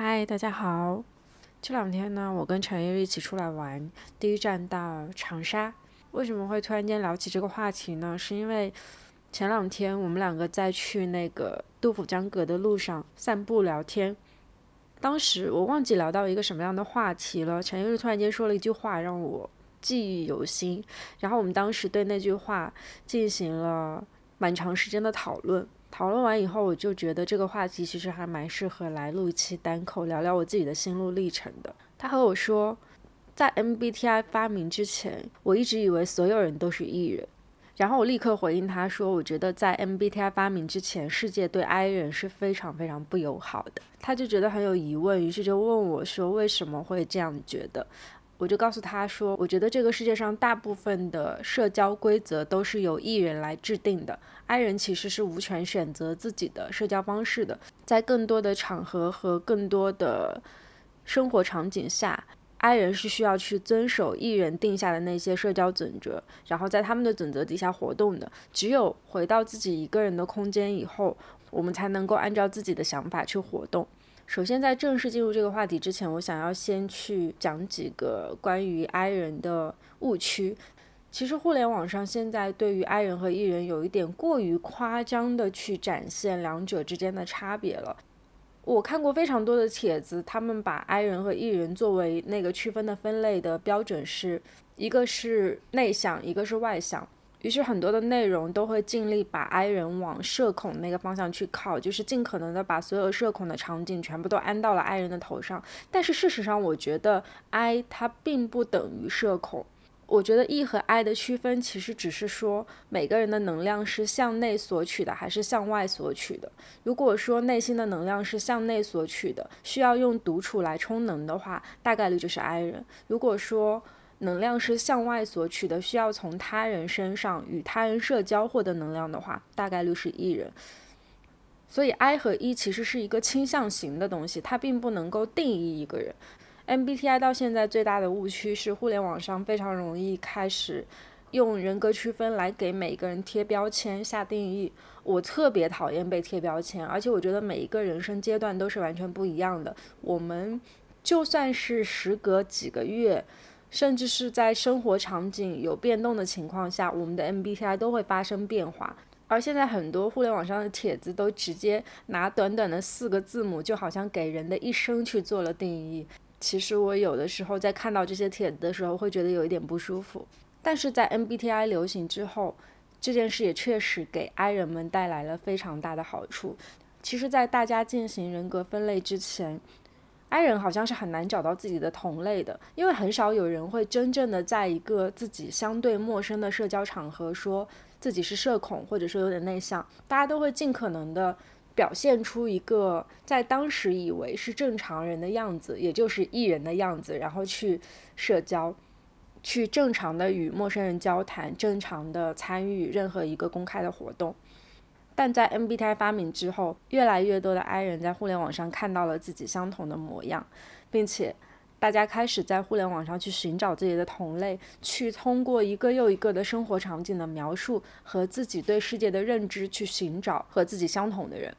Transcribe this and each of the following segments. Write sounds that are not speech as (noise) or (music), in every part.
嗨，大家好。这两天呢，我跟陈烨一起出来玩，第一站到长沙。为什么会突然间聊起这个话题呢？是因为前两天我们两个在去那个杜甫江阁的路上散步聊天，当时我忘记聊到一个什么样的话题了。陈烨突然间说了一句话，让我记忆犹新。然后我们当时对那句话进行了蛮长时间的讨论。讨论完以后，我就觉得这个话题其实还蛮适合来录一期单口，聊聊我自己的心路历程的。他和我说，在 MBTI 发明之前，我一直以为所有人都是 E 人。然后我立刻回应他说，我觉得在 MBTI 发明之前，世界对 I 人是非常非常不友好的。他就觉得很有疑问，于是就问我说，为什么会这样觉得？我就告诉他说，我觉得这个世界上大部分的社交规则都是由 E 人来制定的，I 人其实是无权选择自己的社交方式的。在更多的场合和更多的生活场景下，I 人是需要去遵守 E 人定下的那些社交准则，然后在他们的准则底下活动的。只有回到自己一个人的空间以后，我们才能够按照自己的想法去活动。首先，在正式进入这个话题之前，我想要先去讲几个关于 I 人的误区。其实，互联网上现在对于 I 人和 E 人有一点过于夸张的去展现两者之间的差别了。我看过非常多的帖子，他们把 I 人和 E 人作为那个区分的分类的标准是一个是内向，一个是外向。于是很多的内容都会尽力把 I 人往社恐那个方向去靠，就是尽可能的把所有社恐的场景全部都安到了 I 人的头上。但是事实上，我觉得 I 它并不等于社恐。我觉得 E 和 I 的区分其实只是说每个人的能量是向内索取的还是向外索取的。如果说内心的能量是向内索取的，需要用独处来充能的话，大概率就是 I 人。如果说能量是向外索取的，需要从他人身上与他人社交获得能量的话，大概率是 E 人。所以 I 和 E 其实是一个倾向型的东西，它并不能够定义一个人。MBTI 到现在最大的误区是，互联网上非常容易开始用人格区分来给每一个人贴标签、下定义。我特别讨厌被贴标签，而且我觉得每一个人生阶段都是完全不一样的。我们就算是时隔几个月。甚至是在生活场景有变动的情况下，我们的 MBTI 都会发生变化。而现在很多互联网上的帖子都直接拿短短的四个字母，就好像给人的一生去做了定义。其实我有的时候在看到这些帖子的时候，会觉得有一点不舒服。但是在 MBTI 流行之后，这件事也确实给 I 人们带来了非常大的好处。其实，在大家进行人格分类之前，I 人好像是很难找到自己的同类的，因为很少有人会真正的在一个自己相对陌生的社交场合说自己是社恐，或者说有点内向。大家都会尽可能的表现出一个在当时以为是正常人的样子，也就是艺人的样子，然后去社交，去正常的与陌生人交谈，正常的参与任何一个公开的活动。但在 MBTI 发明之后，越来越多的 I 人在互联网上看到了自己相同的模样，并且大家开始在互联网上去寻找自己的同类，去通过一个又一个的生活场景的描述和自己对世界的认知去寻找和自己相同的人。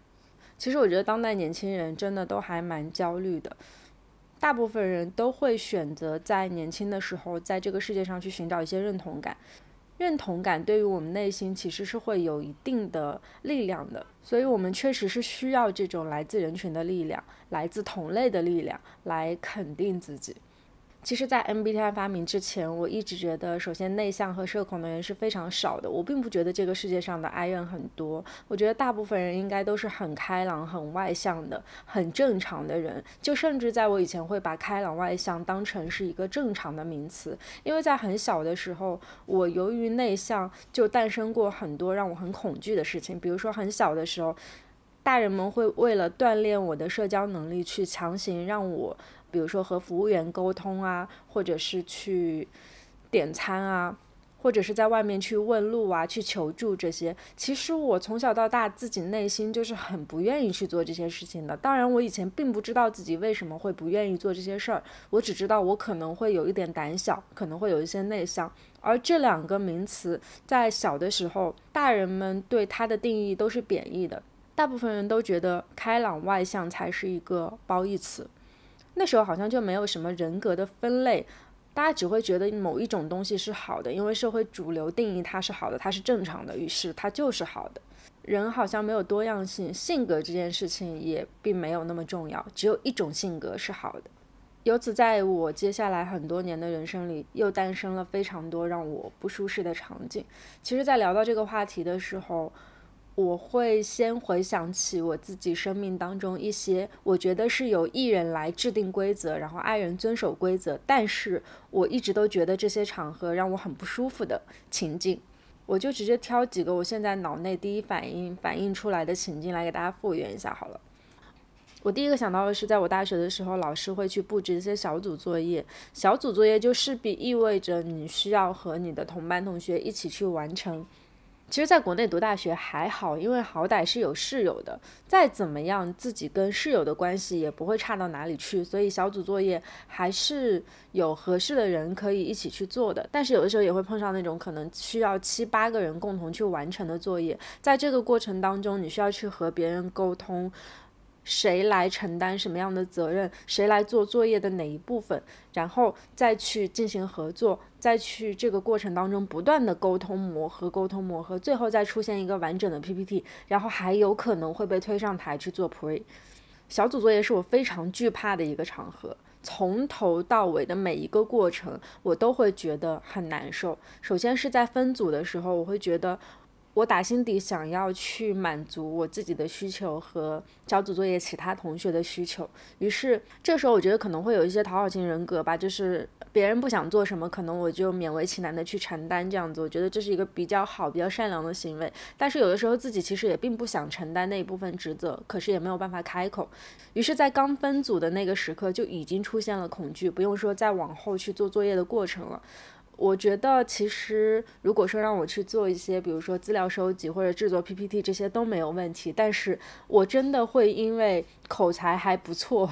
其实我觉得当代年轻人真的都还蛮焦虑的，大部分人都会选择在年轻的时候在这个世界上去寻找一些认同感。认同感对于我们内心其实是会有一定的力量的，所以我们确实是需要这种来自人群的力量，来自同类的力量来肯定自己。其实，在 MBTI 发明之前，我一直觉得，首先内向和社恐的人是非常少的。我并不觉得这个世界上的 I 人很多，我觉得大部分人应该都是很开朗、很外向的、很正常的人。就甚至在我以前会把开朗外向当成是一个正常的名词，因为在很小的时候，我由于内向就诞生过很多让我很恐惧的事情，比如说很小的时候，大人们会为了锻炼我的社交能力，去强行让我。比如说和服务员沟通啊，或者是去点餐啊，或者是在外面去问路啊，去求助这些。其实我从小到大自己内心就是很不愿意去做这些事情的。当然，我以前并不知道自己为什么会不愿意做这些事儿，我只知道我可能会有一点胆小，可能会有一些内向。而这两个名词在小的时候，大人们对它的定义都是贬义的。大部分人都觉得开朗外向才是一个褒义词。那时候好像就没有什么人格的分类，大家只会觉得某一种东西是好的，因为社会主流定义它是好的，它是正常的，于是它就是好的。人好像没有多样性，性格这件事情也并没有那么重要，只有一种性格是好的。由此，在我接下来很多年的人生里，又诞生了非常多让我不舒适的场景。其实，在聊到这个话题的时候，我会先回想起我自己生命当中一些我觉得是由艺人来制定规则，然后爱人遵守规则，但是我一直都觉得这些场合让我很不舒服的情境。我就直接挑几个我现在脑内第一反应反映出来的情境来给大家复原一下好了。我第一个想到的是，在我大学的时候，老师会去布置一些小组作业，小组作业就势必意味着你需要和你的同班同学一起去完成。其实，在国内读大学还好，因为好歹是有室友的，再怎么样，自己跟室友的关系也不会差到哪里去，所以小组作业还是有合适的人可以一起去做的。但是有的时候也会碰上那种可能需要七八个人共同去完成的作业，在这个过程当中，你需要去和别人沟通。谁来承担什么样的责任？谁来做作业的哪一部分？然后再去进行合作，再去这个过程当中不断的沟通磨合，沟通磨合，最后再出现一个完整的 PPT，然后还有可能会被推上台去做 Pre。小组作业是我非常惧怕的一个场合，从头到尾的每一个过程，我都会觉得很难受。首先是在分组的时候，我会觉得。我打心底想要去满足我自己的需求和小组作业其他同学的需求，于是这时候我觉得可能会有一些讨好型人格吧，就是别人不想做什么，可能我就勉为其难的去承担这样子。我觉得这是一个比较好、比较善良的行为。但是有的时候自己其实也并不想承担那一部分职责，可是也没有办法开口。于是，在刚分组的那个时刻就已经出现了恐惧，不用说再往后去做作业的过程了。我觉得其实，如果说让我去做一些，比如说资料收集或者制作 PPT 这些都没有问题，但是我真的会因为口才还不错，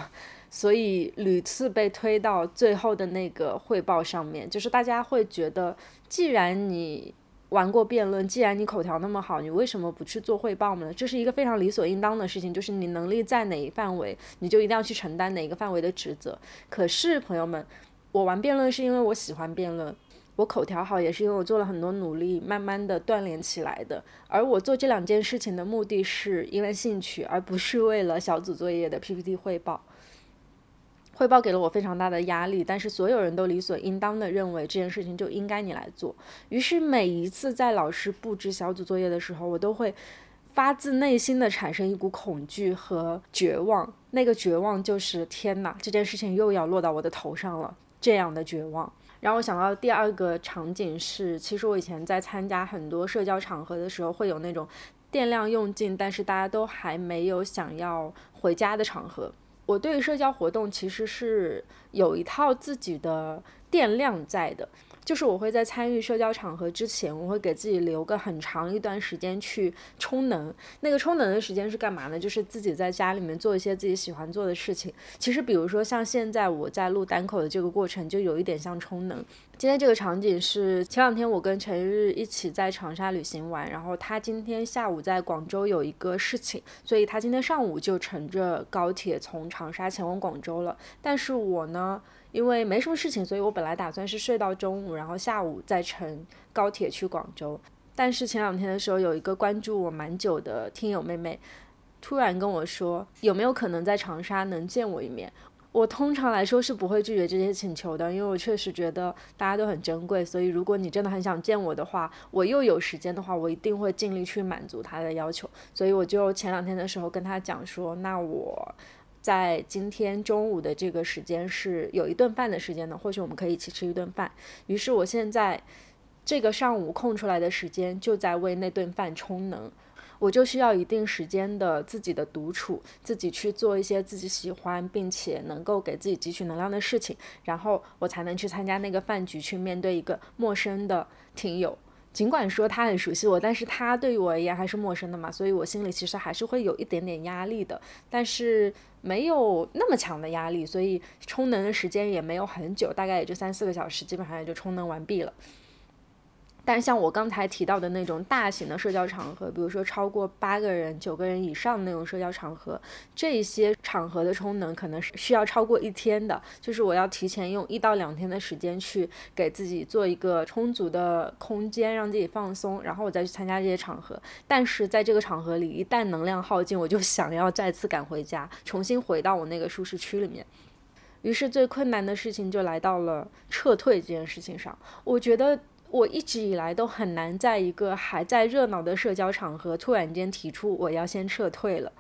所以屡次被推到最后的那个汇报上面。就是大家会觉得，既然你玩过辩论，既然你口条那么好，你为什么不去做汇报呢？这是一个非常理所应当的事情，就是你能力在哪一范围，你就一定要去承担哪一个范围的职责。可是朋友们，我玩辩论是因为我喜欢辩论。我口条好也是因为我做了很多努力，慢慢的锻炼起来的。而我做这两件事情的目的是因为兴趣，而不是为了小组作业的 PPT 汇报。汇报给了我非常大的压力，但是所有人都理所应当的认为这件事情就应该你来做。于是每一次在老师布置小组作业的时候，我都会发自内心的产生一股恐惧和绝望。那个绝望就是天哪，这件事情又要落到我的头上了，这样的绝望。然后我想到第二个场景是，其实我以前在参加很多社交场合的时候，会有那种电量用尽，但是大家都还没有想要回家的场合。我对于社交活动其实是有一套自己的电量在的。就是我会在参与社交场合之前，我会给自己留个很长一段时间去充能。那个充能的时间是干嘛呢？就是自己在家里面做一些自己喜欢做的事情。其实，比如说像现在我在录单口的这个过程，就有一点像充能。今天这个场景是前两天我跟陈日一起在长沙旅行完，然后他今天下午在广州有一个事情，所以他今天上午就乘着高铁从长沙前往广州了。但是我呢？因为没什么事情，所以我本来打算是睡到中午，然后下午再乘高铁去广州。但是前两天的时候，有一个关注我蛮久的听友妹妹，突然跟我说，有没有可能在长沙能见我一面？我通常来说是不会拒绝这些请求的，因为我确实觉得大家都很珍贵。所以如果你真的很想见我的话，我又有时间的话，我一定会尽力去满足他的要求。所以我就前两天的时候跟他讲说，那我。在今天中午的这个时间是有一顿饭的时间的，或许我们可以一起吃一顿饭。于是我现在这个上午空出来的时间就在为那顿饭充能，我就需要一定时间的自己的独处，自己去做一些自己喜欢并且能够给自己汲取能量的事情，然后我才能去参加那个饭局，去面对一个陌生的听友。尽管说他很熟悉我，但是他对于我而言还是陌生的嘛，所以我心里其实还是会有一点点压力的，但是没有那么强的压力，所以充能的时间也没有很久，大概也就三四个小时，基本上也就充能完毕了。但像我刚才提到的那种大型的社交场合，比如说超过八个人、九个人以上那种社交场合，这些场合的充能可能是需要超过一天的，就是我要提前用一到两天的时间去给自己做一个充足的空间，让自己放松，然后我再去参加这些场合。但是在这个场合里，一旦能量耗尽，我就想要再次赶回家，重新回到我那个舒适区里面。于是最困难的事情就来到了撤退这件事情上，我觉得。我一直以来都很难在一个还在热闹的社交场合突然间提出我要先撤退了，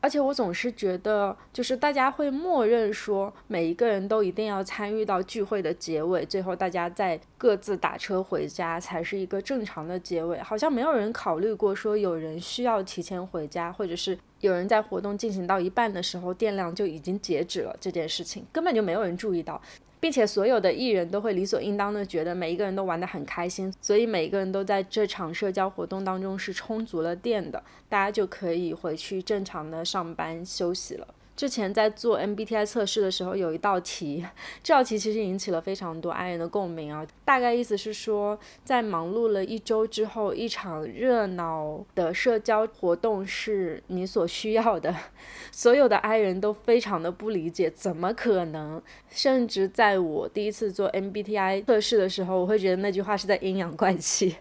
而且我总是觉得，就是大家会默认说每一个人都一定要参与到聚会的结尾，最后大家再各自打车回家才是一个正常的结尾，好像没有人考虑过说有人需要提前回家，或者是有人在活动进行到一半的时候电量就已经截止了这件事情，根本就没有人注意到。并且所有的艺人都会理所应当的觉得每一个人都玩得很开心，所以每一个人都在这场社交活动当中是充足了电的，大家就可以回去正常的上班休息了。之前在做 MBTI 测试的时候，有一道题，这道题其实引起了非常多爱人的共鸣啊。大概意思是说，在忙碌了一周之后，一场热闹的社交活动是你所需要的。所有的爱人都非常的不理解，怎么可能？甚至在我第一次做 MBTI 测试的时候，我会觉得那句话是在阴阳怪气。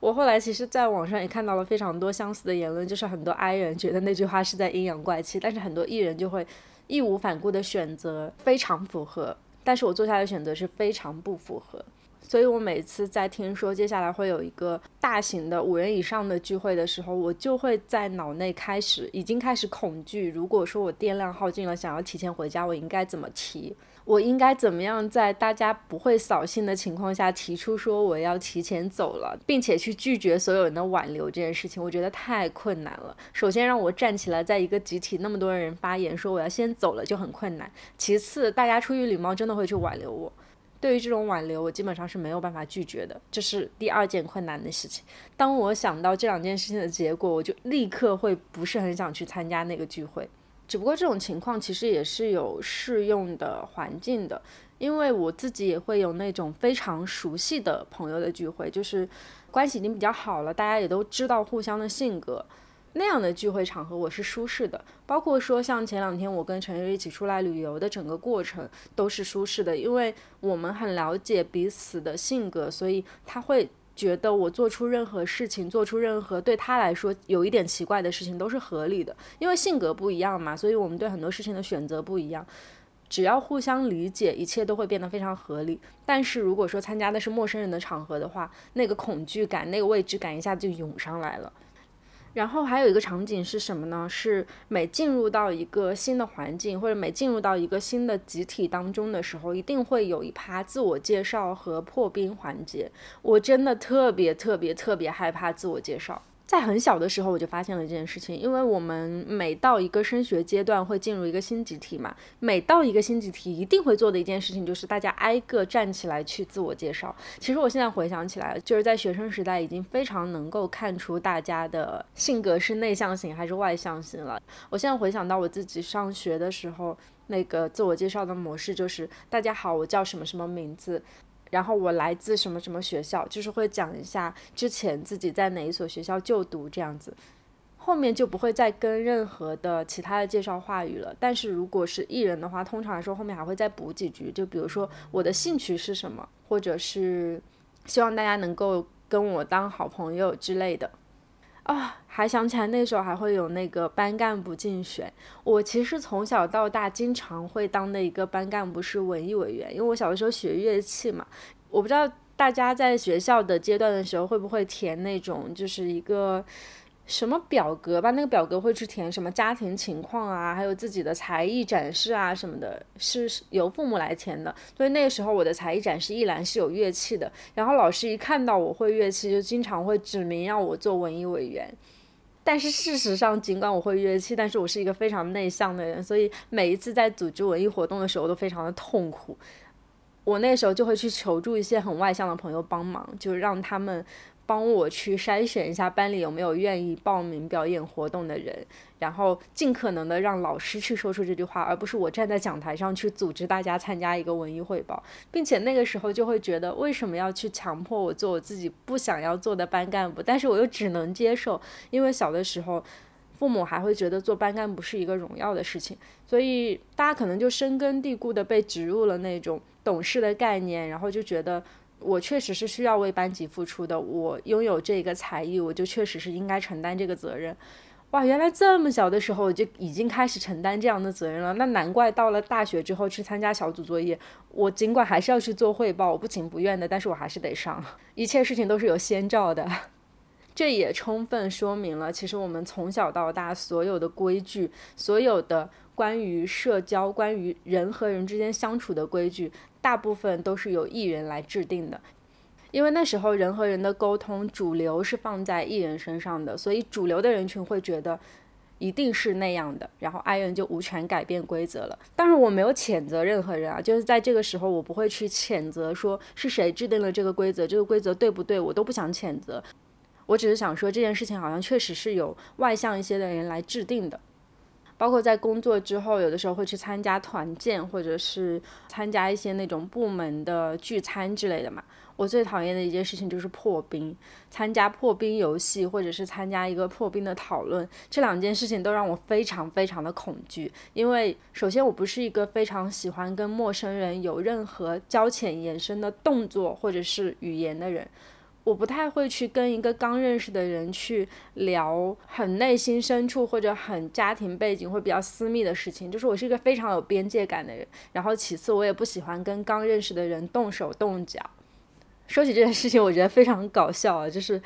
我后来其实，在网上也看到了非常多相似的言论，就是很多 I 人觉得那句话是在阴阳怪气，但是很多 E 人就会义无反顾的选择非常符合，但是我做下的选择是非常不符合，所以我每次在听说接下来会有一个大型的五人以上的聚会的时候，我就会在脑内开始已经开始恐惧，如果说我电量耗尽了，想要提前回家，我应该怎么提？我应该怎么样在大家不会扫兴的情况下提出说我要提前走了，并且去拒绝所有人的挽留这件事情？我觉得太困难了。首先让我站起来，在一个集体那么多人发言说我要先走了就很困难。其次，大家出于礼貌真的会去挽留我。对于这种挽留，我基本上是没有办法拒绝的，这是第二件困难的事情。当我想到这两件事情的结果，我就立刻会不是很想去参加那个聚会。只不过这种情况其实也是有适用的环境的，因为我自己也会有那种非常熟悉的朋友的聚会，就是关系已经比较好了，大家也都知道互相的性格，那样的聚会场合我是舒适的。包括说像前两天我跟陈月一起出来旅游的整个过程都是舒适的，因为我们很了解彼此的性格，所以他会。觉得我做出任何事情，做出任何对他来说有一点奇怪的事情都是合理的，因为性格不一样嘛，所以我们对很多事情的选择不一样。只要互相理解，一切都会变得非常合理。但是如果说参加的是陌生人的场合的话，那个恐惧感、那个未知感一下就涌上来了。然后还有一个场景是什么呢？是每进入到一个新的环境，或者每进入到一个新的集体当中的时候，一定会有一趴自我介绍和破冰环节。我真的特别特别特别害怕自我介绍。在很小的时候我就发现了这件事情，因为我们每到一个升学阶段会进入一个新集体嘛，每到一个新集体一定会做的一件事情就是大家挨个站起来去自我介绍。其实我现在回想起来，就是在学生时代已经非常能够看出大家的性格是内向型还是外向型了。我现在回想到我自己上学的时候，那个自我介绍的模式就是大家好，我叫什么什么名字。然后我来自什么什么学校，就是会讲一下之前自己在哪一所学校就读这样子，后面就不会再跟任何的其他的介绍话语了。但是如果是艺人的话，通常来说后面还会再补几句，就比如说我的兴趣是什么，或者是希望大家能够跟我当好朋友之类的。啊，还想起来那时候还会有那个班干部竞选。我其实从小到大经常会当的一个班干部是文艺委员，因为我小的时候学乐器嘛。我不知道大家在学校的阶段的时候会不会填那种就是一个什么表格吧？那个表格会去填什么家庭情况啊，还有自己的才艺展示啊什么的，是由父母来填的。所以那个时候我的才艺展示一栏是有乐器的，然后老师一看到我会乐器，就经常会指名要我做文艺委员。但是事实上，尽管我会乐器，但是我是一个非常内向的人，所以每一次在组织文艺活动的时候都非常的痛苦。我那时候就会去求助一些很外向的朋友帮忙，就让他们。帮我去筛选一下班里有没有愿意报名表演活动的人，然后尽可能的让老师去说出这句话，而不是我站在讲台上去组织大家参加一个文艺汇报，并且那个时候就会觉得为什么要去强迫我做我自己不想要做的班干部，但是我又只能接受，因为小的时候。父母还会觉得做班干部是一个荣耀的事情，所以大家可能就深根蒂固的被植入了那种懂事的概念，然后就觉得我确实是需要为班级付出的，我拥有这个才艺，我就确实是应该承担这个责任。哇，原来这么小的时候我就已经开始承担这样的责任了，那难怪到了大学之后去参加小组作业，我尽管还是要去做汇报，我不情不愿的，但是我还是得上，一切事情都是有先兆的。(laughs) 这也充分说明了，其实我们从小到大所有的规矩，所有的关于社交、关于人和人之间相处的规矩，大部分都是由艺人来制定的。因为那时候人和人的沟通主流是放在艺人身上的，所以主流的人群会觉得一定是那样的，然后爱人就无权改变规则了。当然，我没有谴责任何人啊，就是在这个时候，我不会去谴责说是谁制定了这个规则，这个规则对不对，我都不想谴责。我只是想说，这件事情好像确实是有外向一些的人来制定的，包括在工作之后，有的时候会去参加团建，或者是参加一些那种部门的聚餐之类的嘛。我最讨厌的一件事情就是破冰，参加破冰游戏，或者是参加一个破冰的讨论，这两件事情都让我非常非常的恐惧。因为首先我不是一个非常喜欢跟陌生人有任何交浅言深的动作或者是语言的人。我不太会去跟一个刚认识的人去聊很内心深处或者很家庭背景或比较私密的事情，就是我是一个非常有边界感的人。然后其次，我也不喜欢跟刚认识的人动手动脚。说起这件事情，我觉得非常搞笑啊！就是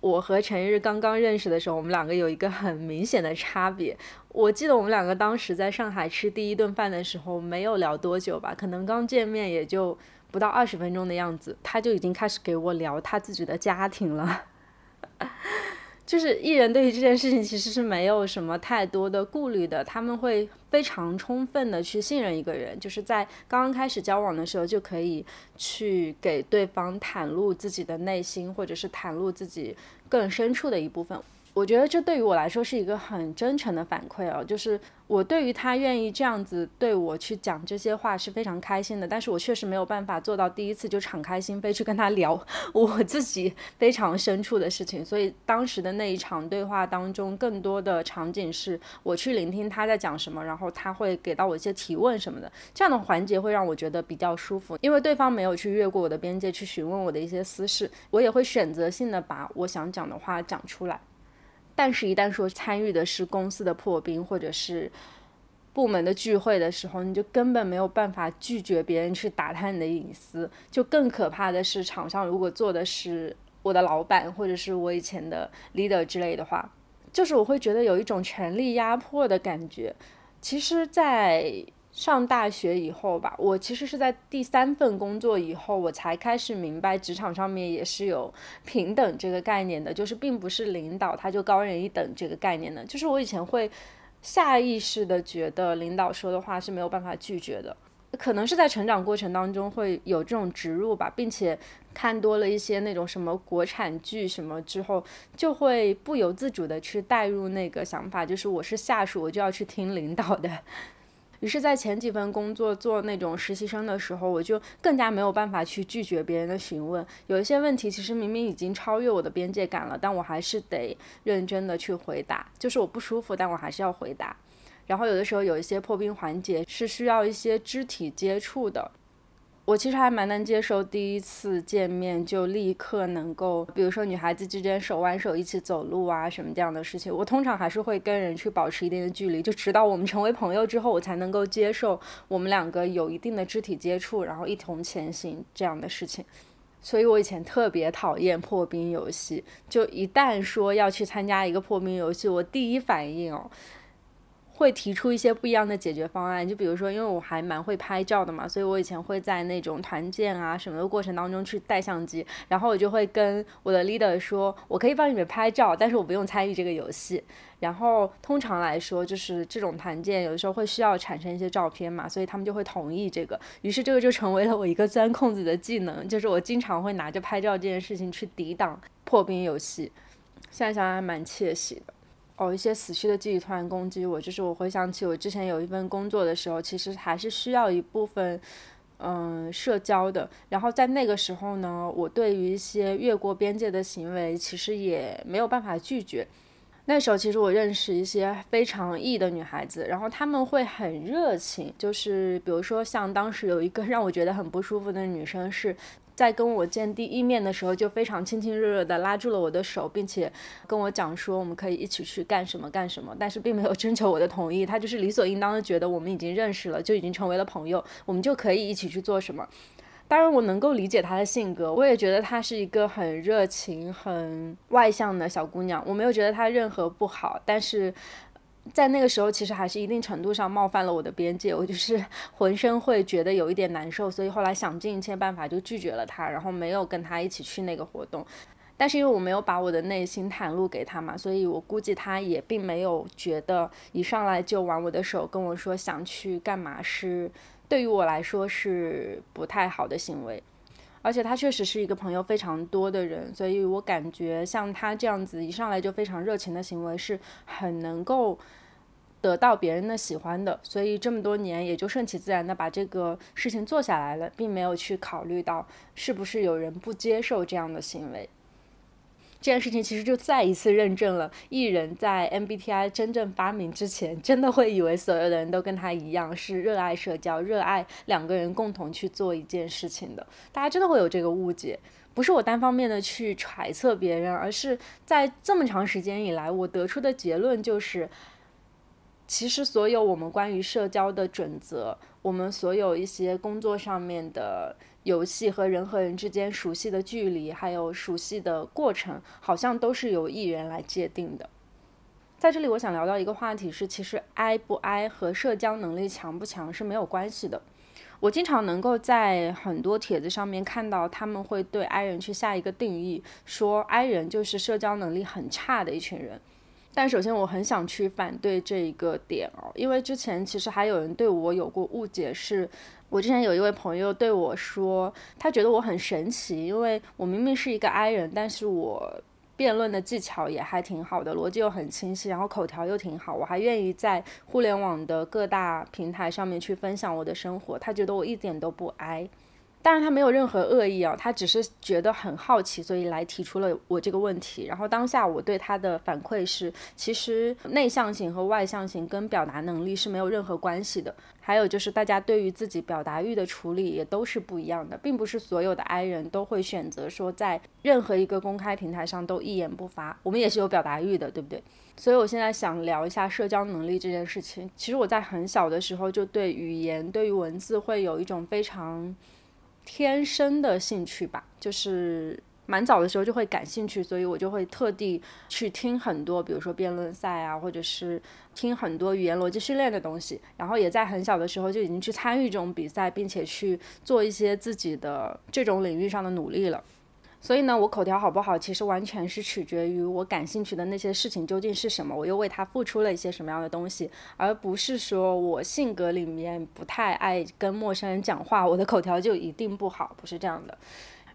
我和陈日刚刚认识的时候，我们两个有一个很明显的差别。我记得我们两个当时在上海吃第一顿饭的时候，没有聊多久吧，可能刚见面也就。不到二十分钟的样子，他就已经开始给我聊他自己的家庭了。(laughs) 就是艺人对于这件事情其实是没有什么太多的顾虑的，他们会非常充分的去信任一个人，就是在刚刚开始交往的时候就可以去给对方袒露自己的内心，或者是袒露自己更深处的一部分。我觉得这对于我来说是一个很真诚的反馈哦，就是我对于他愿意这样子对我去讲这些话是非常开心的，但是我确实没有办法做到第一次就敞开心扉去跟他聊 (laughs) 我自己非常深处的事情，所以当时的那一场对话当中，更多的场景是我去聆听他在讲什么，然后他会给到我一些提问什么的，这样的环节会让我觉得比较舒服，因为对方没有去越过我的边界去询问我的一些私事，我也会选择性的把我想讲的话讲出来。但是，一旦说参与的是公司的破冰，或者是部门的聚会的时候，你就根本没有办法拒绝别人去打探你的隐私。就更可怕的是，场上如果坐的是我的老板，或者是我以前的 leader 之类的话，就是我会觉得有一种权力压迫的感觉。其实，在上大学以后吧，我其实是在第三份工作以后，我才开始明白职场上面也是有平等这个概念的，就是并不是领导他就高人一等这个概念的。就是我以前会下意识的觉得领导说的话是没有办法拒绝的，可能是在成长过程当中会有这种植入吧，并且看多了一些那种什么国产剧什么之后，就会不由自主的去带入那个想法，就是我是下属，我就要去听领导的。于是，在前几份工作做那种实习生的时候，我就更加没有办法去拒绝别人的询问。有一些问题，其实明明已经超越我的边界感了，但我还是得认真的去回答。就是我不舒服，但我还是要回答。然后有的时候有一些破冰环节是需要一些肢体接触的。我其实还蛮能接受第一次见面就立刻能够，比如说女孩子之间手挽手一起走路啊什么这样的事情。我通常还是会跟人去保持一定的距离，就直到我们成为朋友之后，我才能够接受我们两个有一定的肢体接触，然后一同前行这样的事情。所以我以前特别讨厌破冰游戏，就一旦说要去参加一个破冰游戏，我第一反应哦。会提出一些不一样的解决方案，就比如说，因为我还蛮会拍照的嘛，所以我以前会在那种团建啊什么的过程当中去带相机，然后我就会跟我的 leader 说，我可以帮你们拍照，但是我不用参与这个游戏。然后通常来说，就是这种团建有的时候会需要产生一些照片嘛，所以他们就会同意这个，于是这个就成为了我一个钻空子的技能，就是我经常会拿着拍照这件事情去抵挡破冰游戏。现在想想还蛮窃喜的。哦，一些死去的记忆突然攻击我，就是我回想起我之前有一份工作的时候，其实还是需要一部分，嗯，社交的。然后在那个时候呢，我对于一些越过边界的行为，其实也没有办法拒绝。那时候其实我认识一些非常 E 的女孩子，然后她们会很热情，就是比如说像当时有一个 (laughs) 让我觉得很不舒服的女生是。在跟我见第一面的时候，就非常亲亲热热的拉住了我的手，并且跟我讲说我们可以一起去干什么干什么，但是并没有征求我的同意。他就是理所应当的觉得我们已经认识了，就已经成为了朋友，我们就可以一起去做什么。当然，我能够理解他的性格，我也觉得她是一个很热情、很外向的小姑娘，我没有觉得她任何不好，但是。在那个时候，其实还是一定程度上冒犯了我的边界，我就是浑身会觉得有一点难受，所以后来想尽一切办法就拒绝了他，然后没有跟他一起去那个活动。但是因为我没有把我的内心袒露给他嘛，所以我估计他也并没有觉得一上来就挽我的手跟我说想去干嘛是对于我来说是不太好的行为。而且他确实是一个朋友非常多的人，所以我感觉像他这样子一上来就非常热情的行为是很能够得到别人的喜欢的，所以这么多年也就顺其自然的把这个事情做下来了，并没有去考虑到是不是有人不接受这样的行为。这件事情其实就再一次认证了，艺人在 MBTI 真正发明之前，真的会以为所有的人都跟他一样是热爱社交、热爱两个人共同去做一件事情的。大家真的会有这个误解，不是我单方面的去揣测别人，而是在这么长时间以来，我得出的结论就是，其实所有我们关于社交的准则，我们所有一些工作上面的。游戏和人和人之间熟悉的距离，还有熟悉的过程，好像都是由艺人来界定的。在这里，我想聊到一个话题是，其实 I 不 I 和社交能力强不强是没有关系的。我经常能够在很多帖子上面看到，他们会对 I 人去下一个定义，说 I 人就是社交能力很差的一群人。但首先，我很想去反对这一个点哦，因为之前其实还有人对我有过误解是。我之前有一位朋友对我说，他觉得我很神奇，因为我明明是一个 I 人，但是我辩论的技巧也还挺好的，逻辑又很清晰，然后口条又挺好，我还愿意在互联网的各大平台上面去分享我的生活。他觉得我一点都不 I。当然他没有任何恶意啊，他只是觉得很好奇，所以来提出了我这个问题。然后当下我对他的反馈是，其实内向型和外向型跟表达能力是没有任何关系的。还有就是大家对于自己表达欲的处理也都是不一样的，并不是所有的 I 人都会选择说在任何一个公开平台上都一言不发。我们也是有表达欲的，对不对？所以我现在想聊一下社交能力这件事情。其实我在很小的时候就对语言、对于文字会有一种非常。天生的兴趣吧，就是蛮早的时候就会感兴趣，所以我就会特地去听很多，比如说辩论赛啊，或者是听很多语言逻辑训练的东西，然后也在很小的时候就已经去参与这种比赛，并且去做一些自己的这种领域上的努力了。所以呢，我口条好不好，其实完全是取决于我感兴趣的那些事情究竟是什么，我又为他付出了一些什么样的东西，而不是说我性格里面不太爱跟陌生人讲话，我的口条就一定不好，不是这样的。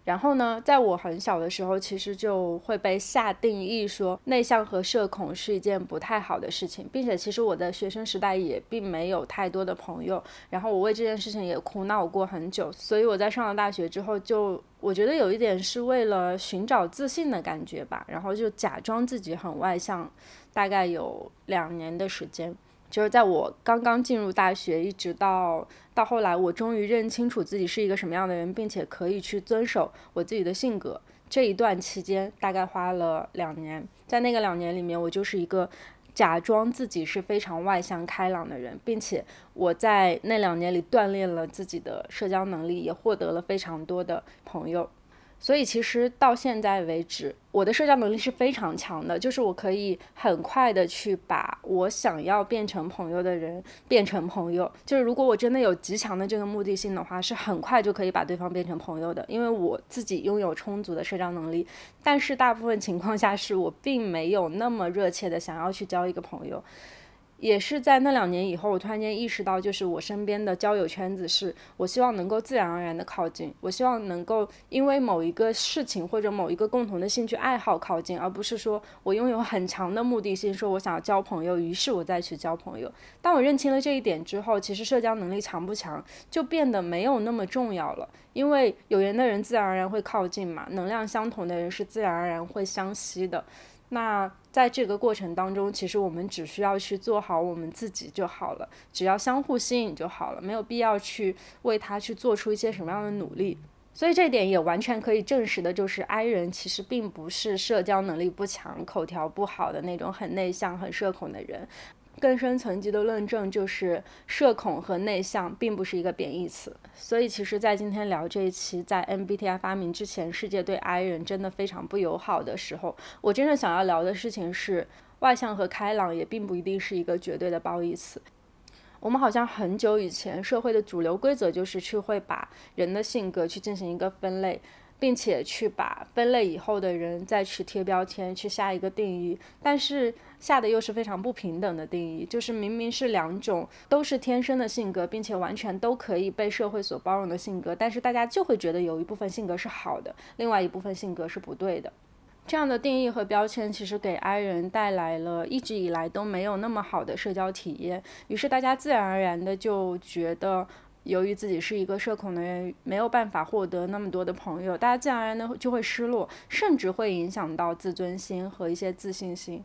然后呢，在我很小的时候，其实就会被下定义说内向和社恐是一件不太好的事情，并且其实我的学生时代也并没有太多的朋友，然后我为这件事情也苦恼过很久，所以我在上了大学之后，就我觉得有一点是为了寻找自信的感觉吧，然后就假装自己很外向，大概有两年的时间。就是在我刚刚进入大学，一直到到后来，我终于认清楚自己是一个什么样的人，并且可以去遵守我自己的性格。这一段期间大概花了两年，在那个两年里面，我就是一个假装自己是非常外向开朗的人，并且我在那两年里锻炼了自己的社交能力，也获得了非常多的朋友。所以其实到现在为止，我的社交能力是非常强的，就是我可以很快的去把我想要变成朋友的人变成朋友。就是如果我真的有极强的这个目的性的话，是很快就可以把对方变成朋友的，因为我自己拥有充足的社交能力。但是大部分情况下，是我并没有那么热切的想要去交一个朋友。也是在那两年以后，我突然间意识到，就是我身边的交友圈子是我希望能够自然而然的靠近，我希望能够因为某一个事情或者某一个共同的兴趣爱好靠近，而不是说我拥有很强的目的性，说我想要交朋友，于是我再去交朋友。当我认清了这一点之后，其实社交能力强不强就变得没有那么重要了，因为有缘的人自然而然会靠近嘛，能量相同的人是自然而然会相吸的。那在这个过程当中，其实我们只需要去做好我们自己就好了，只要相互吸引就好了，没有必要去为他去做出一些什么样的努力。所以这点也完全可以证实的，就是 I 人其实并不是社交能力不强、口条不好的那种很内向、很社恐的人。更深层级的论证就是，社恐和内向并不是一个贬义词。所以，其实，在今天聊这一期，在 MBTI 发明之前，世界对 I 人真的非常不友好的时候，我真正想要聊的事情是，外向和开朗也并不一定是一个绝对的褒义词。我们好像很久以前，社会的主流规则就是去会把人的性格去进行一个分类。并且去把分类以后的人再去贴标签，去下一个定义，但是下的又是非常不平等的定义，就是明明是两种都是天生的性格，并且完全都可以被社会所包容的性格，但是大家就会觉得有一部分性格是好的，另外一部分性格是不对的。这样的定义和标签其实给 I 人带来了一直以来都没有那么好的社交体验，于是大家自然而然的就觉得。由于自己是一个社恐的人，没有办法获得那么多的朋友，大家自然而然的就会失落，甚至会影响到自尊心和一些自信心。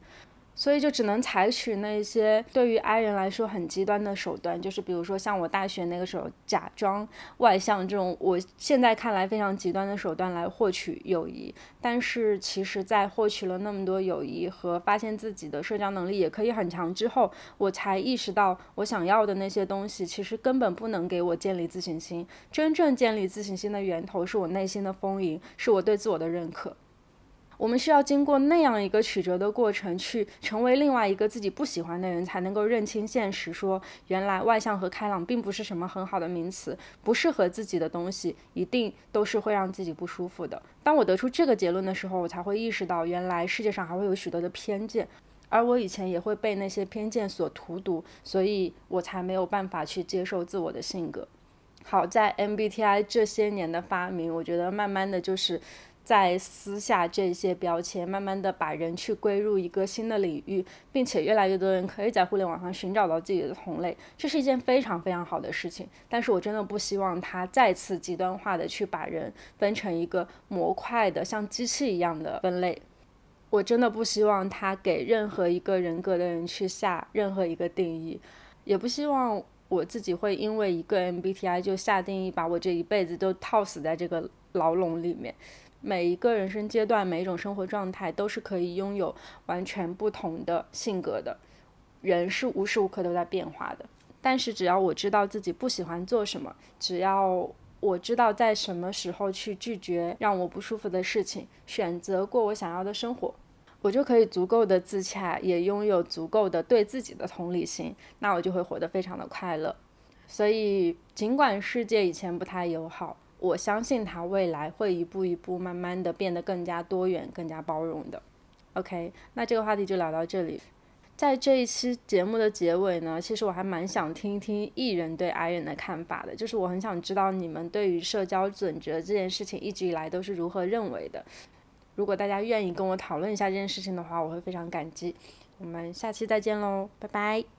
所以就只能采取那些对于 I 人来说很极端的手段，就是比如说像我大学那个时候假装外向这种，我现在看来非常极端的手段来获取友谊。但是其实，在获取了那么多友谊和发现自己的社交能力也可以很强之后，我才意识到我想要的那些东西其实根本不能给我建立自信心。真正建立自信心的源头是我内心的丰盈，是我对自我的认可。我们需要经过那样一个曲折的过程，去成为另外一个自己不喜欢的人，才能够认清现实，说原来外向和开朗并不是什么很好的名词，不适合自己的东西一定都是会让自己不舒服的。当我得出这个结论的时候，我才会意识到，原来世界上还会有许多的偏见，而我以前也会被那些偏见所荼毒，所以我才没有办法去接受自我的性格。好在 MBTI 这些年的发明，我觉得慢慢的就是。在撕下这些标签，慢慢的把人去归入一个新的领域，并且越来越多人可以在互联网上寻找到自己的同类，这是一件非常非常好的事情。但是我真的不希望它再次极端化的去把人分成一个模块的像机器一样的分类。我真的不希望它给任何一个人格的人去下任何一个定义，也不希望我自己会因为一个 MBTI 就下定义，把我这一辈子都套死在这个牢笼里面。每一个人生阶段，每一种生活状态，都是可以拥有完全不同的性格的。人是无时无刻都在变化的，但是只要我知道自己不喜欢做什么，只要我知道在什么时候去拒绝让我不舒服的事情，选择过我想要的生活，我就可以足够的自洽，也拥有足够的对自己的同理心，那我就会活得非常的快乐。所以，尽管世界以前不太友好。我相信它未来会一步一步慢慢的变得更加多元、更加包容的。OK，那这个话题就聊到这里。在这一期节目的结尾呢，其实我还蛮想听一听艺人对 I 人的看法的，就是我很想知道你们对于社交准则这件事情一直以来都是如何认为的。如果大家愿意跟我讨论一下这件事情的话，我会非常感激。我们下期再见喽，拜拜。